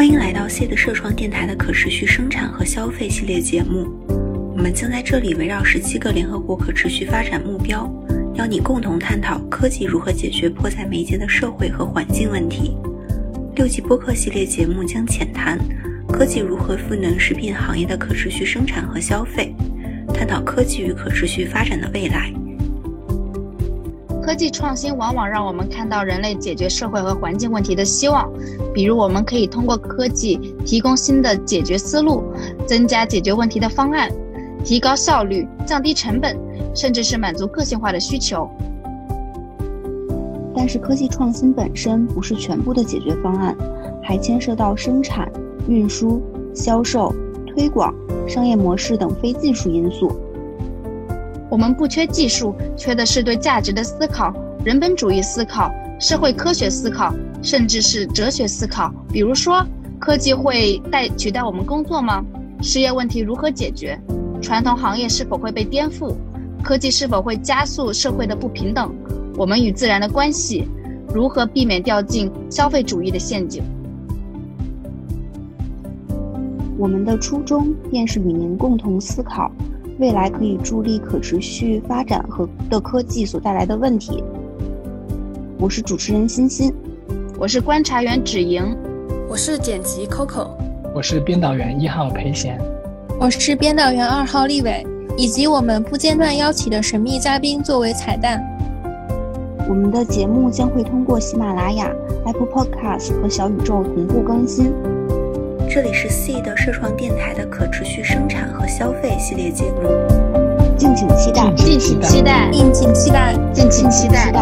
欢迎来到 C 的社创电台的可持续生产和消费系列节目。我们将在这里围绕十七个联合国可持续发展目标，邀你共同探讨科技如何解决迫在眉睫的社会和环境问题。六集播客系列节目将浅谈科技如何赋能食品行业的可持续生产和消费，探讨科技与可持续发展的未来。科技创新往往让我们看到人类解决社会和环境问题的希望，比如我们可以通过科技提供新的解决思路，增加解决问题的方案，提高效率，降低成本，甚至是满足个性化的需求。但是科技创新本身不是全部的解决方案，还牵涉到生产、运输、销售、推广、商业模式等非技术因素。我们不缺技术，缺的是对价值的思考、人本主义思考、社会科学思考，甚至是哲学思考。比如说，科技会代取代我们工作吗？失业问题如何解决？传统行业是否会被颠覆？科技是否会加速社会的不平等？我们与自然的关系，如何避免掉进消费主义的陷阱？我们的初衷便是与您共同思考。未来可以助力可持续发展和的科技所带来的问题。我是主持人欣欣，我是观察员芷莹，我是剪辑 Coco，我是编导员一号裴贤，我是编导员二号立伟，以及我们不间断邀请的神秘嘉宾作为彩蛋。我们的节目将会通过喜马拉雅、Apple Podcast 和小宇宙同步更新。这里是 C 的社创电台的可持续生产和消费系列节目，敬请期待，敬请期待，敬请期待，敬请期待。